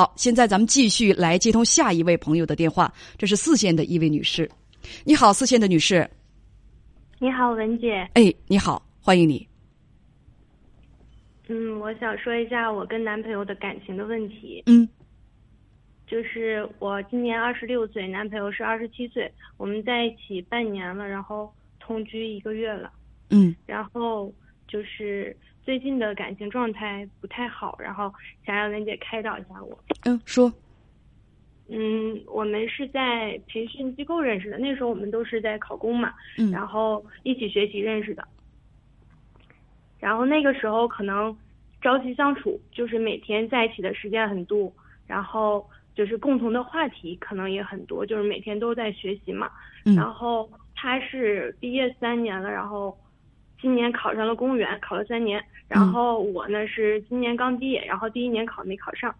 好，现在咱们继续来接通下一位朋友的电话，这是四线的一位女士。你好，四线的女士。你好，文姐。哎，你好，欢迎你。嗯，我想说一下我跟男朋友的感情的问题。嗯，就是我今年二十六岁，男朋友是二十七岁，我们在一起半年了，然后同居一个月了。嗯，然后就是最近的感情状态不太好，然后想让文姐开导一下我。嗯，说。嗯，我们是在培训机构认识的，那时候我们都是在考公嘛，嗯，然后一起学习认识的。然后那个时候可能朝夕相处，就是每天在一起的时间很多，然后就是共同的话题可能也很多，就是每天都在学习嘛。嗯，然后他是毕业三年了，然后今年考上了公务员，考了三年。然后我呢是今年刚毕业，然后第一年考没考上。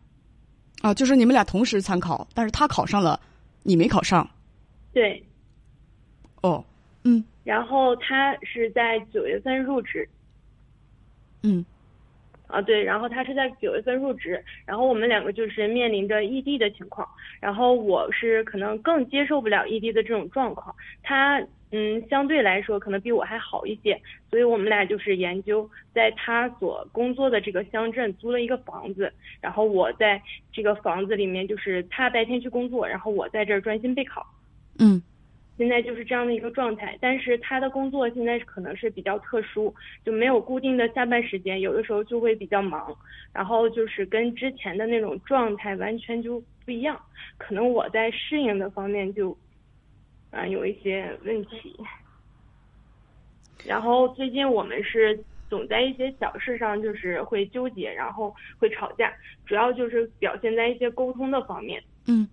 啊，就是你们俩同时参考，但是他考上了，你没考上。对。哦，嗯。然后他是在九月份入职。嗯。啊，对，然后他是在九月份入职，然后我们两个就是面临着异地的情况，然后我是可能更接受不了异地的这种状况，他。嗯，相对来说可能比我还好一些，所以我们俩就是研究在他所工作的这个乡镇租了一个房子，然后我在这个房子里面，就是他白天去工作，然后我在这儿专心备考。嗯，现在就是这样的一个状态，但是他的工作现在可能是比较特殊，就没有固定的下班时间，有的时候就会比较忙，然后就是跟之前的那种状态完全就不一样，可能我在适应的方面就。嗯，有一些问题。然后最近我们是总在一些小事上就是会纠结，然后会吵架，主要就是表现在一些沟通的方面。嗯，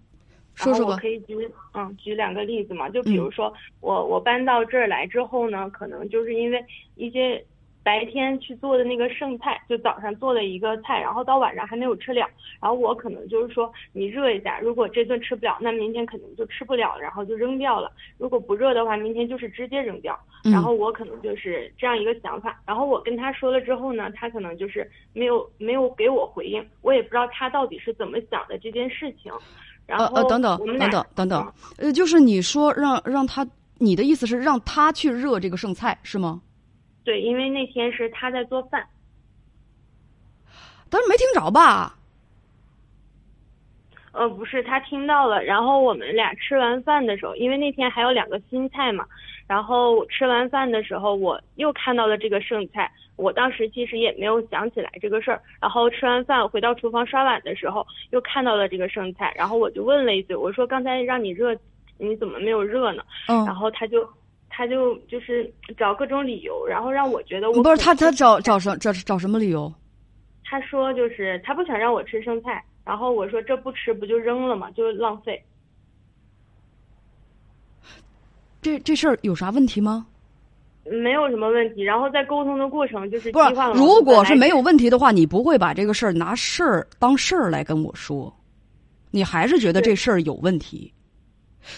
说说吧。我可以举嗯举两个例子嘛，就比如说我我搬到这儿来之后呢，可能就是因为一些。白天去做的那个剩菜，就早上做了一个菜，然后到晚上还没有吃了，然后我可能就是说你热一下，如果这顿吃不了，那明天肯定就吃不了，然后就扔掉了。如果不热的话，明天就是直接扔掉。然后我可能就是这样一个想法。然后我跟他说了之后呢，他可能就是没有没有给我回应，我也不知道他到底是怎么想的这件事情。然后呃等等等等等等，呃，就是你说让让他，你的意思是让他去热这个剩菜是吗？对，因为那天是他在做饭，但是没听着吧？呃，不是，他听到了。然后我们俩吃完饭的时候，因为那天还有两个新菜嘛，然后吃完饭的时候，我又看到了这个剩菜。我当时其实也没有想起来这个事儿。然后吃完饭回到厨房刷碗的时候，又看到了这个剩菜，然后我就问了一嘴，我说：“刚才让你热，你怎么没有热呢？”嗯，然后他就。他就就是找各种理由，然后让我觉得我不是他，他找找什找找什么理由？他说就是他不想让我吃剩菜，然后我说这不吃不就扔了吗？就浪费。这这事儿有啥问题吗？没有什么问题。然后在沟通的过程就是不是，如果是没有问题的话，你不会把这个事儿拿事儿当事儿来跟我说，你还是觉得这事儿有问题。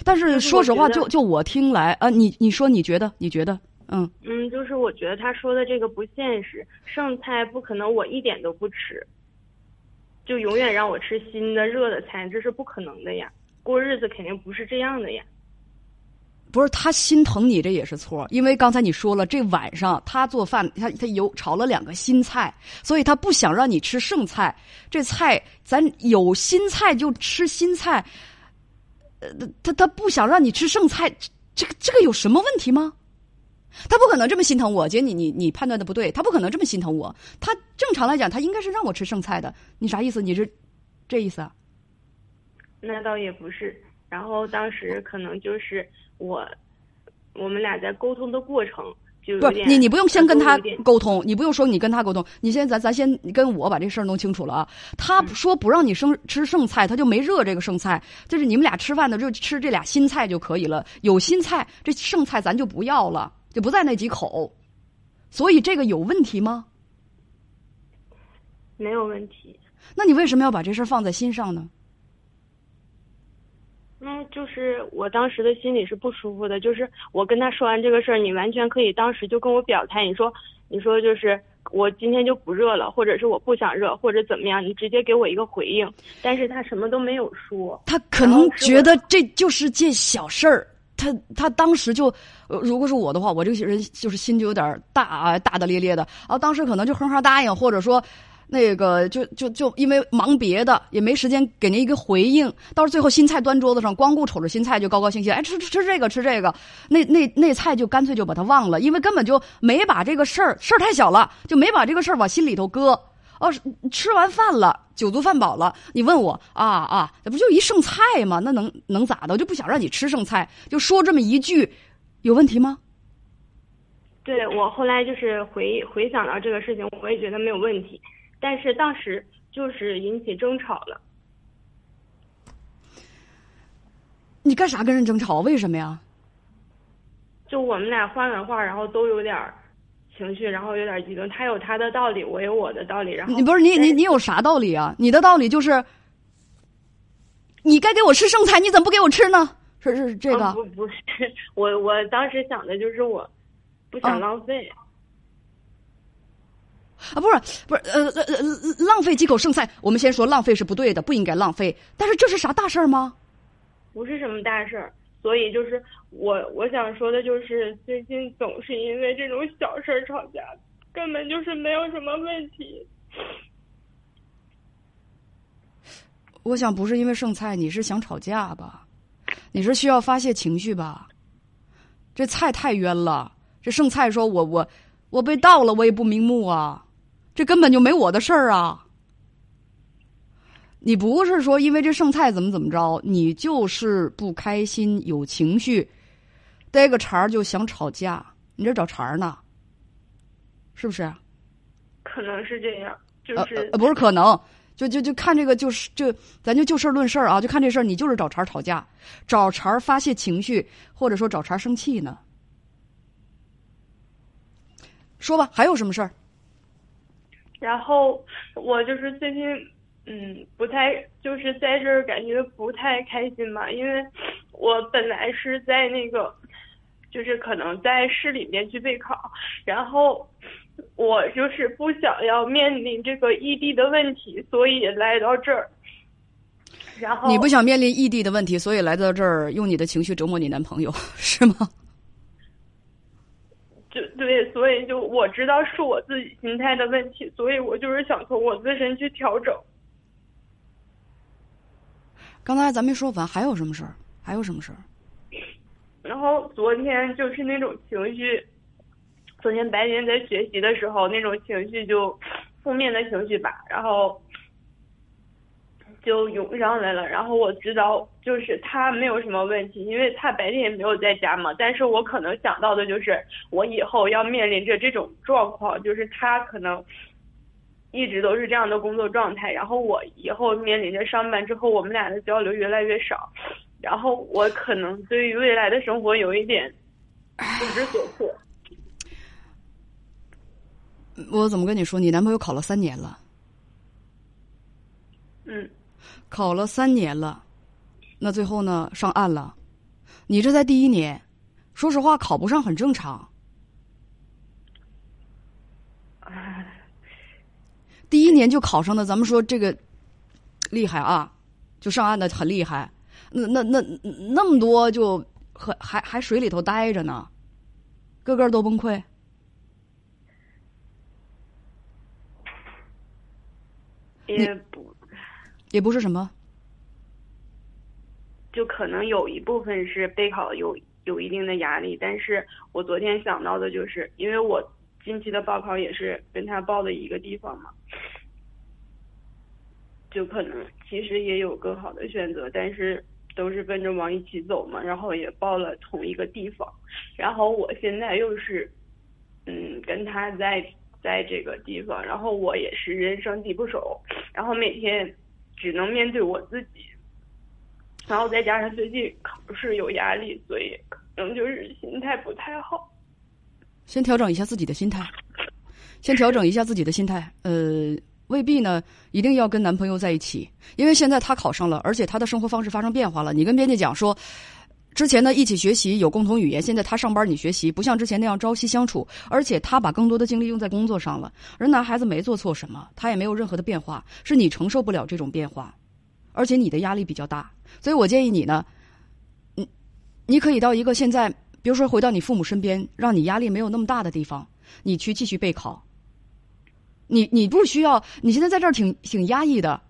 但是说实话，就就我听来啊，你你说你觉得你觉得嗯嗯，就是我觉得他说的这个不现实，剩菜不可能我一点都不吃，就永远让我吃新的热的菜，这是不可能的呀。过日子肯定不是这样的呀。不是他心疼你，这也是错，因为刚才你说了，这晚上他做饭，他他有炒了两个新菜，所以他不想让你吃剩菜。这菜咱有新菜就吃新菜。呃，他他不想让你吃剩菜，这个这个有什么问题吗？他不可能这么心疼我，姐，你你你判断的不对，他不可能这么心疼我。他正常来讲，他应该是让我吃剩菜的。你啥意思？你是这意思啊？那倒也不是。然后当时可能就是我，我们俩在沟通的过程。不是你，你不用先跟他沟通，你不用说你跟他沟通，你先咱咱先跟我把这事儿弄清楚了啊。他说不让你生吃剩菜，他就没热这个剩菜，就是你们俩吃饭的就吃这俩新菜就可以了。有新菜，这剩菜咱就不要了，就不在那几口。所以这个有问题吗？没有问题。那你为什么要把这事儿放在心上呢？嗯，就是我当时的心里是不舒服的。就是我跟他说完这个事儿，你完全可以当时就跟我表态，你说你说就是我今天就不热了，或者是我不想热，或者怎么样，你直接给我一个回应。但是他什么都没有说，他可能觉得这就是件小事儿。他他当时就，如果是我的话，我这个人就是心就有点大啊，大大咧咧的啊。当时可能就哼哈答应，或者说，那个就就就因为忙别的，也没时间给您一个回应。到时最后新菜端桌子上，光顾瞅着新菜就高高兴兴，哎，吃吃吃这个吃这个，那那那菜就干脆就把它忘了，因为根本就没把这个事儿事儿太小了，就没把这个事儿往心里头搁。哦，吃完饭了，酒足饭饱了，你问我啊啊，那不就一剩菜吗？那能能咋的？我就不想让你吃剩菜，就说这么一句，有问题吗？对我后来就是回回想到这个事情，我也觉得没有问题，但是当时就是引起争吵了。你干啥跟人争吵？为什么呀？就我们俩换完话，然后都有点儿。情绪，然后有点激动。他有他的道理，我有我的道理。然后你不是你你你有啥道理啊？你的道理就是，你该给我吃剩菜，你怎么不给我吃呢？是是这个？不不是，我我当时想的就是我不想浪费。啊，不是不是，呃呃呃，浪费几口剩菜。我们先说浪费是不对的，不应该浪费。但是这是啥大事儿吗？不是什么大事儿。所以就是我我想说的，就是最近总是因为这种小事吵架，根本就是没有什么问题。我想不是因为剩菜，你是想吵架吧？你是需要发泄情绪吧？这菜太冤了，这剩菜说我我我被盗了，我也不瞑目啊，这根本就没我的事儿啊。你不是说因为这剩菜怎么怎么着，你就是不开心有情绪，逮个茬儿就想吵架，你这找茬儿呢？是不是？可能是这样，就是呃不是可能，就就就看这个就是就咱就就事论事啊，就看这事儿，你就是找茬吵架，找茬发泄情绪，或者说找茬生气呢？说吧，还有什么事儿？然后我就是最近。嗯，不太就是在这儿感觉不太开心嘛，因为我本来是在那个，就是可能在市里面去备考，然后我就是不想要面临这个异地的问题，所以来到这儿。然后你不想面临异地的问题，所以来到这儿用你的情绪折磨你男朋友 是吗？就对，所以就我知道是我自己心态的问题，所以我就是想从我自身去调整。刚才咱没说完，还有什么事儿？还有什么事儿？然后昨天就是那种情绪，昨天白天在学习的时候，那种情绪就负面的情绪吧，然后就涌上来了。然后我知道，就是他没有什么问题，因为他白天也没有在家嘛。但是我可能想到的就是，我以后要面临着这种状况，就是他可能。一直都是这样的工作状态，然后我以后面临着上班之后，我们俩的交流越来越少，然后我可能对于未来的生活有一点不知所措。我怎么跟你说？你男朋友考了三年了，嗯，考了三年了，那最后呢上岸了，你这才第一年，说实话考不上很正常。第一年就考上的，咱们说这个厉害啊，就上岸的很厉害。那那那那么多就还还还水里头待着呢，个个都崩溃。也不也不是什么，就可能有一部分是备考有有一定的压力，但是我昨天想到的就是，因为我。近期的报考也是跟他报的一个地方嘛，就可能其实也有更好的选择，但是都是跟着往一起走嘛，然后也报了同一个地方，然后我现在又是，嗯，跟他在在这个地方，然后我也是人生地不熟，然后每天只能面对我自己，然后再加上最近考试有压力，所以可能就是心态不太好。先调整一下自己的心态，先调整一下自己的心态。呃，未必呢，一定要跟男朋友在一起，因为现在他考上了，而且他的生活方式发生变化了。你跟编辑讲说，之前呢一起学习有共同语言，现在他上班你学习，不像之前那样朝夕相处，而且他把更多的精力用在工作上了。而男孩子没做错什么，他也没有任何的变化，是你承受不了这种变化，而且你的压力比较大，所以我建议你呢，你你可以到一个现在，比如说回到你父母身边，让你压力没有那么大的地方，你去继续备考。你你不需要，你现在在这儿挺挺压抑的，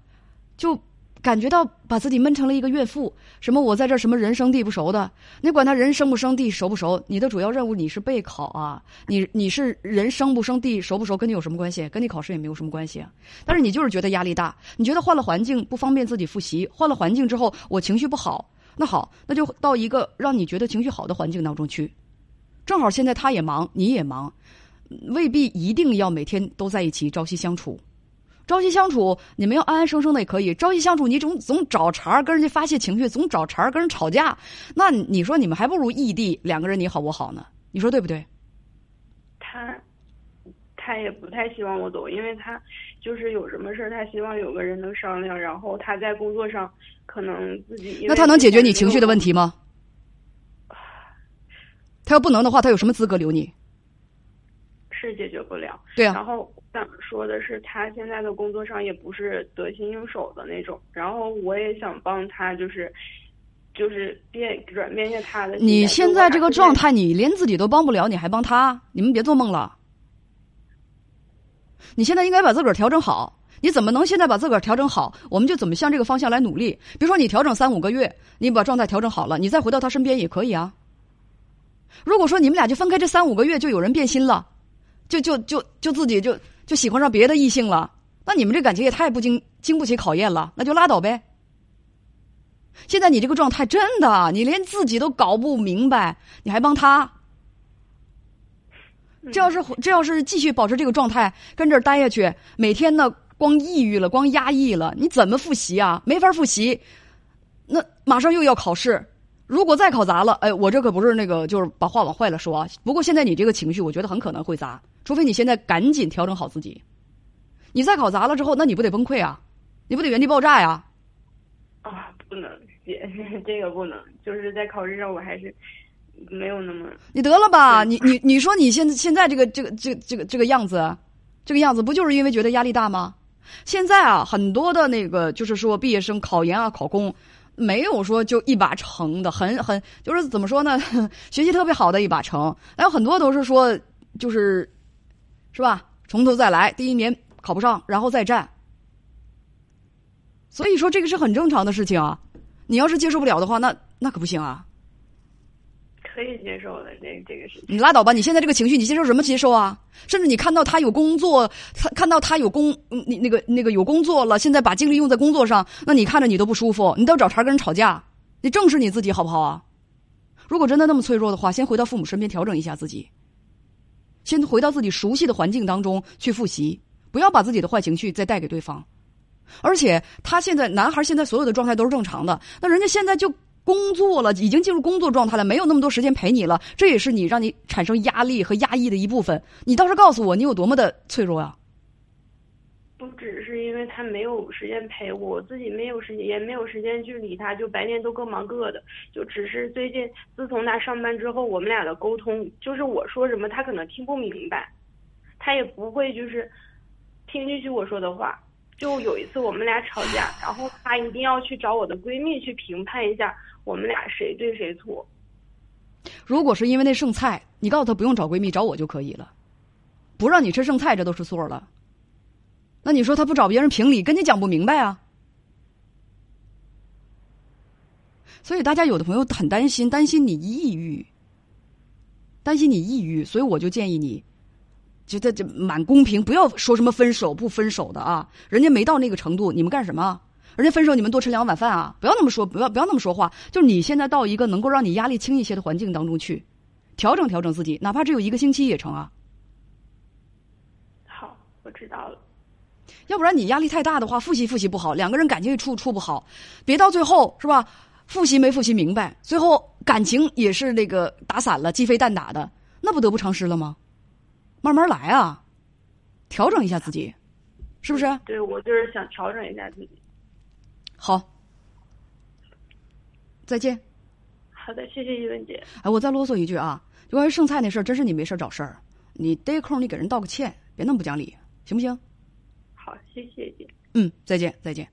就。感觉到把自己闷成了一个怨妇，什么我在这儿什么人生地不熟的，你管他人生不生地熟不熟，你的主要任务你是备考啊，你你是人生不生地熟不熟，跟你有什么关系？跟你考试也没有什么关系。但是你就是觉得压力大，你觉得换了环境不方便自己复习，换了环境之后我情绪不好，那好，那就到一个让你觉得情绪好的环境当中去。正好现在他也忙，你也忙，未必一定要每天都在一起朝夕相处。朝夕相处，你们要安安生生的也可以。朝夕相处，你总总找茬跟人家发泄情绪，总找茬跟人吵架，那你说你们还不如异地两个人你好我好呢？你说对不对？他，他也不太希望我走，因为他就是有什么事他希望有个人能商量。然后他在工作上可能自己那他能解决你情绪的问题吗？他要不能的话，他有什么资格留你？是解决不了。对啊。然后。想说的是，他现在的工作上也不是得心应手的那种。然后我也想帮他，就是就是变转变一下他的。你现在这个状态，你连自己都帮不了，你还帮他？你们别做梦了。你现在应该把自个儿调整好。你怎么能现在把自个儿调整好？我们就怎么向这个方向来努力。比如说，你调整三五个月，你把状态调整好了，你再回到他身边也可以啊。如果说你们俩就分开这三五个月，就有人变心了，就就就就自己就。就喜欢上别的异性了，那你们这感情也太不经经不起考验了，那就拉倒呗。现在你这个状态真的，你连自己都搞不明白，你还帮他？这要是这要是继续保持这个状态，跟这儿待下去，每天呢光抑郁了，光压抑了，你怎么复习啊？没法复习。那马上又要考试，如果再考砸了，哎，我这可不是那个，就是把话往坏了说啊。不过现在你这个情绪，我觉得很可能会砸。除非你现在赶紧调整好自己，你再考砸了之后，那你不得崩溃啊？你不得原地爆炸呀？啊，不能，姐，这个不能，就是在考试上我还是没有那么。你得了吧，你你你说你现在现在这个这个这个这个这个样子，这个样子不就是因为觉得压力大吗？现在啊，很多的那个就是说毕业生考研啊、考公，没有说就一把成的，很很就是怎么说呢？学习特别好的一把成，还有很多都是说就是。是吧？从头再来，第一年考不上，然后再战。所以说这个是很正常的事情啊。你要是接受不了的话，那那可不行啊。可以接受的，这这个事情。你拉倒吧！你现在这个情绪，你接受什么接受啊？甚至你看到他有工作，他看到他有工，你那个那个有工作了，现在把精力用在工作上，那你看着你都不舒服，你都找茬跟人吵架，你正视你自己好不好啊？如果真的那么脆弱的话，先回到父母身边调整一下自己。先回到自己熟悉的环境当中去复习，不要把自己的坏情绪再带给对方。而且他现在男孩现在所有的状态都是正常的，那人家现在就工作了，已经进入工作状态了，没有那么多时间陪你了，这也是你让你产生压力和压抑的一部分。你倒是告诉我，你有多么的脆弱啊！不只是因为他没有时间陪我，我自己没有时间，也没有时间去理他，就白天都各忙各的。就只是最近，自从他上班之后，我们俩的沟通，就是我说什么他可能听不明白，他也不会就是听进去我说的话。就有一次我们俩吵架，然后他一定要去找我的闺蜜去评判一下我们俩谁对谁错。如果是因为那剩菜，你告诉他不用找闺蜜，找我就可以了，不让你吃剩菜，这都是错了。那你说他不找别人评理，跟你讲不明白啊？所以大家有的朋友很担心，担心你抑郁，担心你抑郁，所以我就建议你，觉得这蛮公平，不要说什么分手不分手的啊，人家没到那个程度，你们干什么？人家分手，你们多吃两碗饭啊！不要那么说，不要不要那么说话。就是你现在到一个能够让你压力轻一些的环境当中去，调整调整自己，哪怕只有一个星期也成啊。好，我知道了。要不然你压力太大的话，复习复习不好，两个人感情也处处不好，别到最后是吧？复习没复习明白，最后感情也是那个打散了，鸡飞蛋打的，那不得不偿失了吗？慢慢来啊，调整一下自己，是不是？对，我就是想调整一下自己。好，再见。好。的，谢谢一文姐。哎，我再啰嗦一句啊，就关于剩菜那事儿，真是你没事找事儿，你逮空你给人道个歉，别那么不讲理，行不行？好，谢谢姐。嗯，再见，再见。